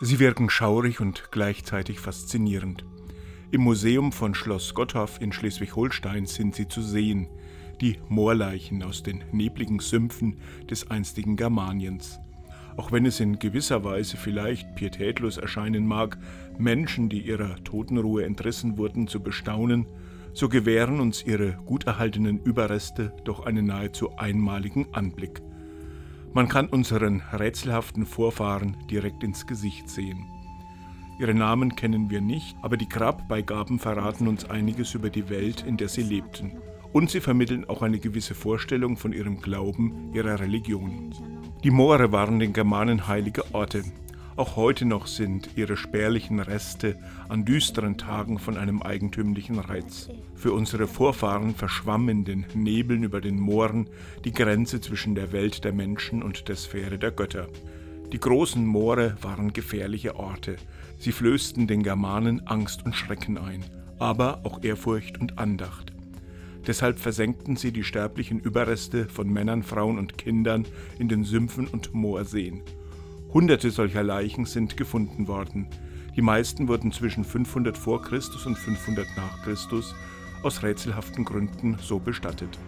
Sie wirken schaurig und gleichzeitig faszinierend. Im Museum von Schloss Gottorf in Schleswig-Holstein sind sie zu sehen, die Moorleichen aus den nebligen Sümpfen des einstigen Germaniens. Auch wenn es in gewisser Weise vielleicht pietätlos erscheinen mag, Menschen, die ihrer Totenruhe entrissen wurden, zu bestaunen, so gewähren uns ihre gut erhaltenen Überreste doch einen nahezu einmaligen Anblick. Man kann unseren rätselhaften Vorfahren direkt ins Gesicht sehen. Ihre Namen kennen wir nicht, aber die Grabbeigaben verraten uns einiges über die Welt, in der sie lebten. Und sie vermitteln auch eine gewisse Vorstellung von ihrem Glauben, ihrer Religion. Die Moore waren den Germanen heilige Orte. Auch heute noch sind ihre spärlichen Reste an düsteren Tagen von einem eigentümlichen Reiz. Für unsere Vorfahren verschwamm in den Nebeln über den Mooren die Grenze zwischen der Welt der Menschen und der Sphäre der Götter. Die großen Moore waren gefährliche Orte. Sie flößten den Germanen Angst und Schrecken ein, aber auch Ehrfurcht und Andacht. Deshalb versenkten sie die sterblichen Überreste von Männern, Frauen und Kindern in den Sümpfen und Moorseen. Hunderte solcher Leichen sind gefunden worden. Die meisten wurden zwischen 500 vor Christus und 500 nach Christus aus rätselhaften Gründen so bestattet.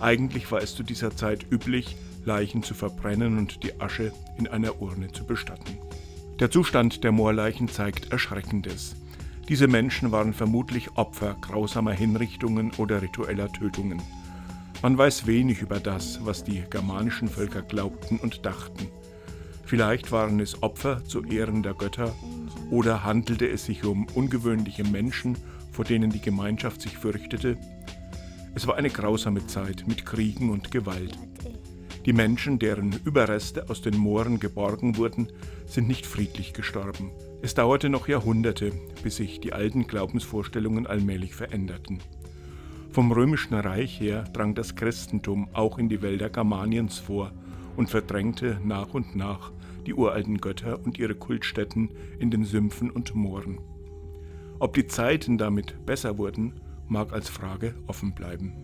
Eigentlich war es zu dieser Zeit üblich, Leichen zu verbrennen und die Asche in einer Urne zu bestatten. Der Zustand der Moorleichen zeigt Erschreckendes. Diese Menschen waren vermutlich Opfer grausamer Hinrichtungen oder ritueller Tötungen. Man weiß wenig über das, was die germanischen Völker glaubten und dachten. Vielleicht waren es Opfer zu Ehren der Götter oder handelte es sich um ungewöhnliche Menschen, vor denen die Gemeinschaft sich fürchtete. Es war eine grausame Zeit mit Kriegen und Gewalt. Die Menschen, deren Überreste aus den Mooren geborgen wurden, sind nicht friedlich gestorben. Es dauerte noch Jahrhunderte, bis sich die alten Glaubensvorstellungen allmählich veränderten. Vom römischen Reich her drang das Christentum auch in die Wälder Germaniens vor und verdrängte nach und nach die uralten Götter und ihre Kultstätten in den Sümpfen und Mooren. Ob die Zeiten damit besser wurden, mag als Frage offen bleiben.